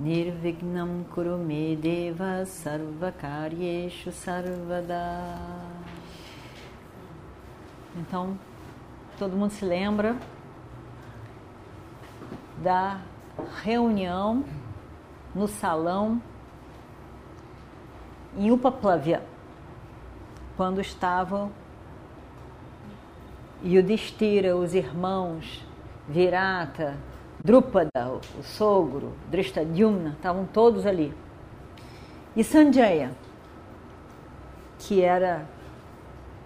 Nirvignam Kurume Deva Sarvakaryeshu Sarvada. Então, todo mundo se lembra da reunião no salão em Upaplavya, quando estavam Yudhishthira, os irmãos, Virata, Drupada, o sogro, Drishtadyumna, estavam todos ali. E Sanjaya, que era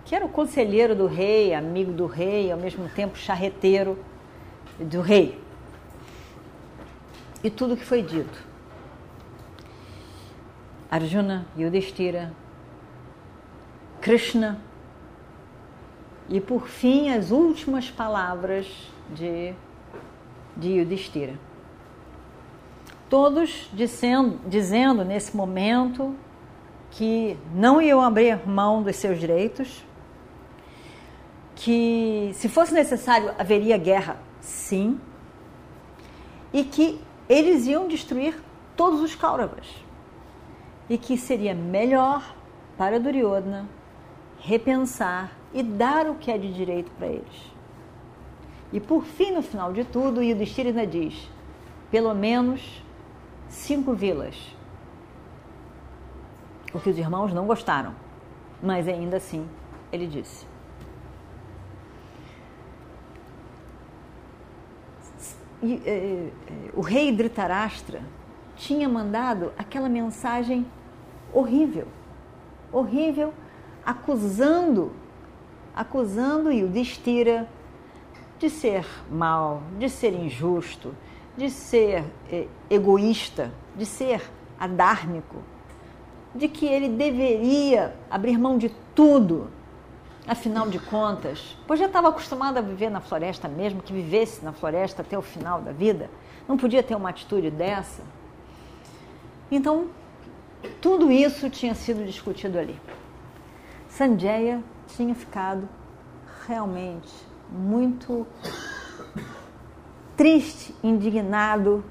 que era o conselheiro do rei, amigo do rei, ao mesmo tempo charreteiro do rei. E tudo que foi dito. Arjuna, Yudhishthira, Krishna e por fim as últimas palavras de, de Yudhishthira. Todos dizendo, dizendo nesse momento que não iam abrir mão dos seus direitos, que se fosse necessário haveria guerra, sim, e que eles iam destruir todos os Kauravas, e que seria melhor para Duryodhana repensar e dar o que é de direito para eles. E por fim, no final de tudo, Yudhishthira diz: pelo menos cinco vilas. O que os irmãos não gostaram, mas ainda assim ele disse. E, eh, o rei Dhritarashtra tinha mandado aquela mensagem horrível, horrível, acusando acusando Yudhishthira de ser mal, de ser injusto, de ser eh, egoísta, de ser adármico, de que ele deveria abrir mão de tudo, afinal de contas, pois já estava acostumado a viver na floresta mesmo, que vivesse na floresta até o final da vida, não podia ter uma atitude dessa. Então, tudo isso tinha sido discutido ali. Sanjaya tinha ficado realmente muito triste, indignado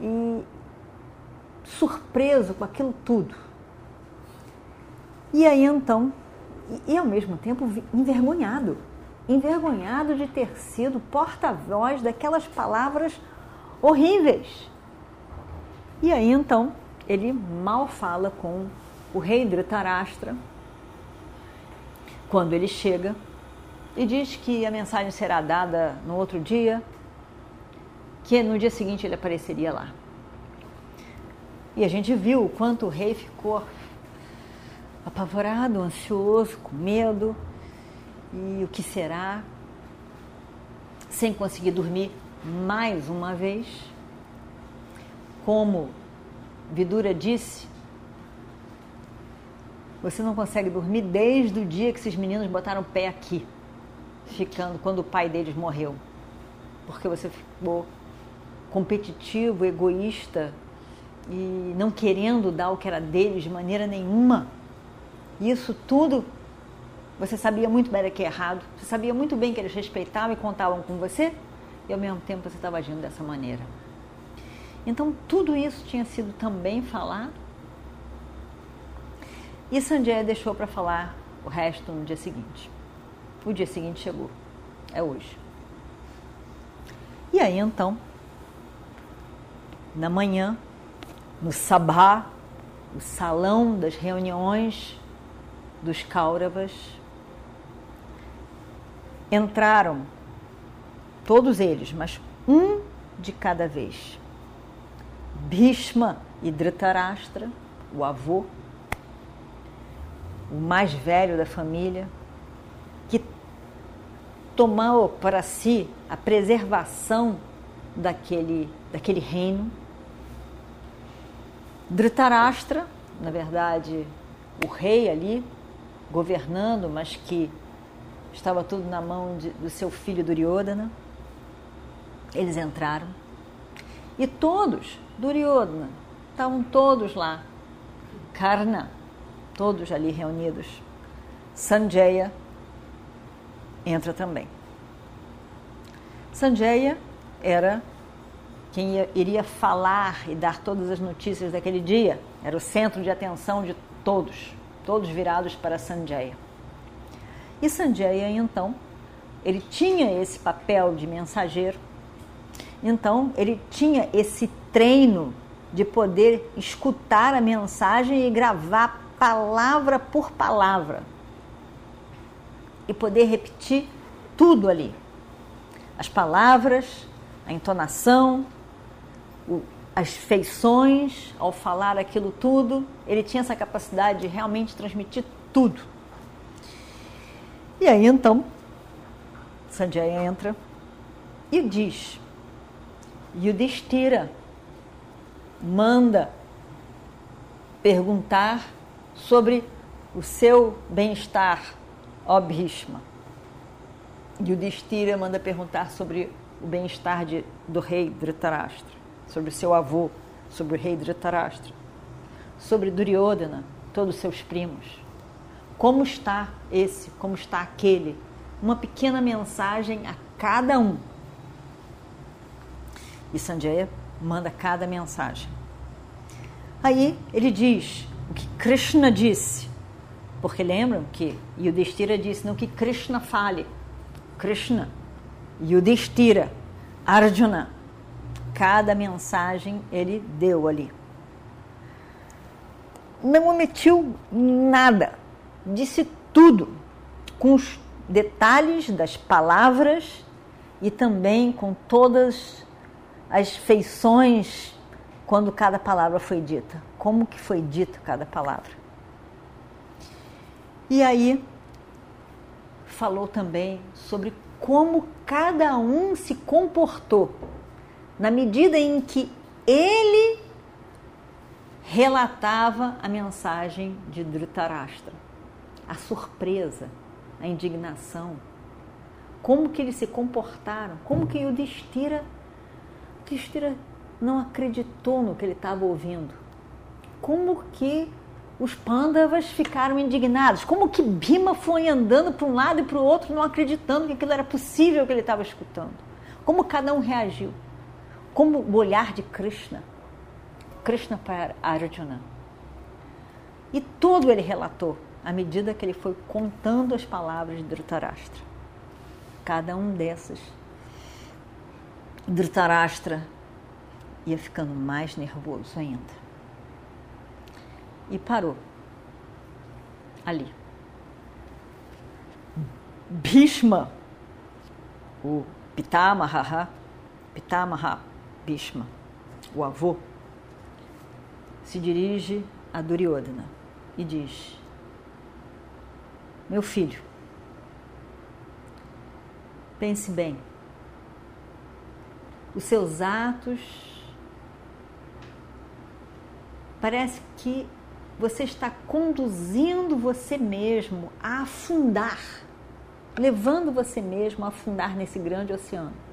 e surpreso com aquilo tudo. E aí então, e, e ao mesmo tempo envergonhado, envergonhado de ter sido porta-voz daquelas palavras horríveis. E aí então, ele mal fala com o rei Dhritarashtra, quando ele chega e diz que a mensagem será dada no outro dia, que no dia seguinte ele apareceria lá. E a gente viu o quanto o rei ficou apavorado, ansioso, com medo, e o que será, sem conseguir dormir mais uma vez. Como Vidura disse, você não consegue dormir desde o dia que esses meninos botaram o pé aqui, ficando quando o pai deles morreu. Porque você ficou competitivo, egoísta e não querendo dar o que era deles de maneira nenhuma. Isso tudo você sabia muito bem que é errado, você sabia muito bem que eles respeitavam e contavam com você, e ao mesmo tempo você estava agindo dessa maneira. Então tudo isso tinha sido também falado e Sanjaya deixou para falar o resto no dia seguinte. O dia seguinte chegou. É hoje. E aí então, na manhã, no Sabá, o salão das reuniões dos Kauravas, entraram todos eles, mas um de cada vez. Bhishma e Dhritarashtra, o avô, o mais velho da família, tomou para si a preservação daquele, daquele reino. Dhritarashtra, na verdade, o rei ali, governando, mas que estava tudo na mão de, do seu filho Duryodhana. Eles entraram. E todos, Duryodhana, estavam todos lá. Karna, todos ali reunidos. Sanjaya entra também. Sanjaya era quem ia, iria falar e dar todas as notícias daquele dia, era o centro de atenção de todos, todos virados para Sanjaya. E Sanjaya, então, ele tinha esse papel de mensageiro, então ele tinha esse treino de poder escutar a mensagem e gravar palavra por palavra e poder repetir tudo ali. As palavras, a entonação, o, as feições ao falar aquilo tudo, ele tinha essa capacidade de realmente transmitir tudo. E aí então, Sanjaya entra e diz: Yudhishthira manda perguntar sobre o seu bem-estar, ó Bhishma. Yudhishthira manda perguntar sobre o bem-estar do rei Dhritarashtra sobre o seu avô, sobre o rei Dhritarashtra, sobre Duryodhana, todos os seus primos. Como está esse, como está aquele? Uma pequena mensagem a cada um. E Sanjaya manda cada mensagem. Aí ele diz o que Krishna disse, porque lembram que Yudhishthira disse não que Krishna fale. Krishna, Yudhishthira, Arjuna, cada mensagem ele deu ali. Não omitiu nada, disse tudo, com os detalhes das palavras e também com todas as feições quando cada palavra foi dita, como que foi dita cada palavra. E aí falou também sobre como cada um se comportou na medida em que ele relatava a mensagem de Dhritarashtra, a surpresa, a indignação, como que eles se comportaram, como que o Yudhishthira, Yudhishthira não acreditou no que ele estava ouvindo, como que os Pandavas ficaram indignados, como que Bhima foi andando para um lado e para o outro, não acreditando que aquilo era possível que ele estava escutando, como cada um reagiu como o olhar de Krishna, Krishna para Arjuna. E tudo ele relatou à medida que ele foi contando as palavras de Dhritarashtra. Cada um dessas. Dhritarashtra ia ficando mais nervoso ainda. E parou. Ali. Bhishma, o Pitamaha, Pitamaha Bhishma, o avô, se dirige a Duryodhana e diz: Meu filho, pense bem, os seus atos parece que você está conduzindo você mesmo a afundar, levando você mesmo a afundar nesse grande oceano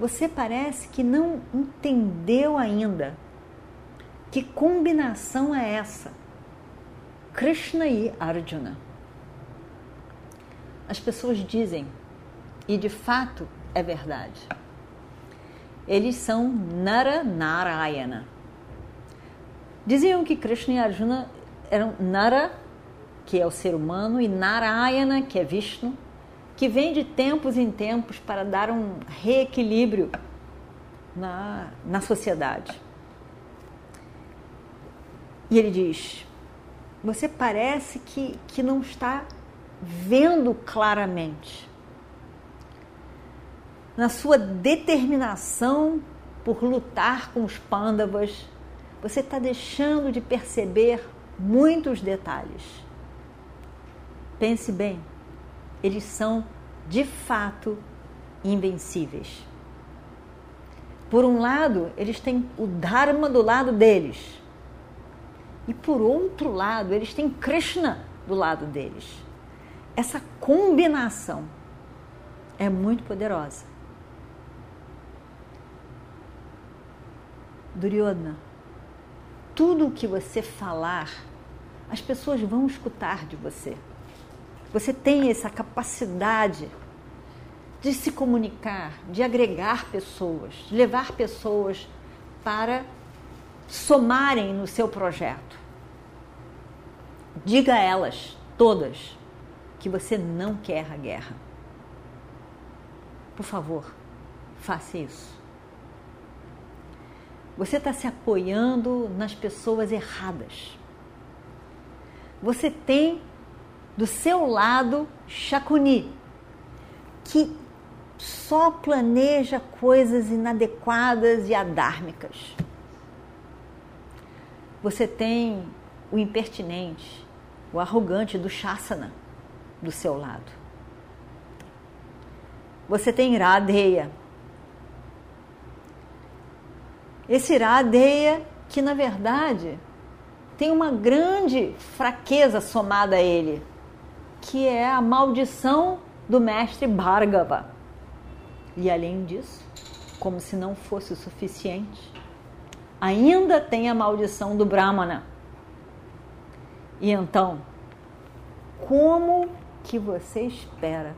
você parece que não entendeu ainda que combinação é essa? Krishna e Arjuna. As pessoas dizem, e de fato é verdade, eles são Nara Narayana. Diziam que Krishna e Arjuna eram Nara, que é o ser humano, e Narayana, que é Vishnu, que vem de tempos em tempos para dar um reequilíbrio na, na sociedade. E ele diz: Você parece que, que não está vendo claramente. Na sua determinação por lutar com os pândavas, você está deixando de perceber muitos detalhes. Pense bem eles são de fato invencíveis. Por um lado, eles têm o Dharma do lado deles. E por outro lado, eles têm Krishna do lado deles. Essa combinação é muito poderosa. Duryodhana, tudo o que você falar, as pessoas vão escutar de você. Você tem essa capacidade de se comunicar, de agregar pessoas, de levar pessoas para somarem no seu projeto. Diga a elas, todas, que você não quer a guerra. Por favor, faça isso. Você está se apoiando nas pessoas erradas. Você tem do seu lado Shakuni, que só planeja coisas inadequadas e adármicas. Você tem o impertinente, o arrogante do Shasana do seu lado. Você tem Iradeia. Esse Iradeia que na verdade tem uma grande fraqueza somada a ele, que é a maldição do mestre Bhargava. E além disso, como se não fosse o suficiente, ainda tem a maldição do Brahmana. E então, como que você espera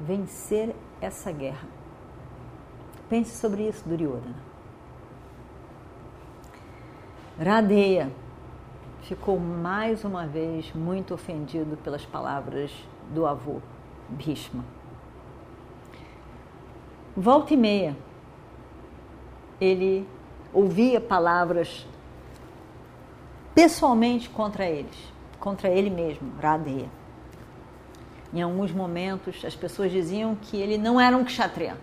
vencer essa guerra? Pense sobre isso, Duryodhana. Radeia ficou mais uma vez muito ofendido pelas palavras do avô Bhishma. Volta e meia, ele ouvia palavras pessoalmente contra eles, contra ele mesmo, Radeya. Em alguns momentos, as pessoas diziam que ele não era um kshatriya,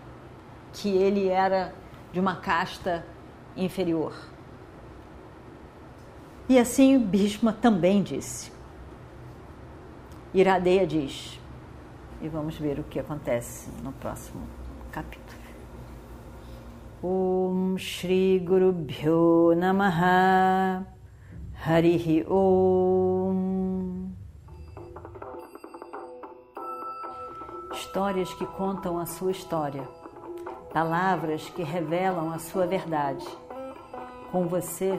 que ele era de uma casta inferior. E assim Bhishma também disse. Iradeya diz, e vamos ver o que acontece no próximo capítulo. Om Shri Guru Bhyo Namaha Harihi Om Histórias que contam a sua história, palavras que revelam a sua verdade. Com você,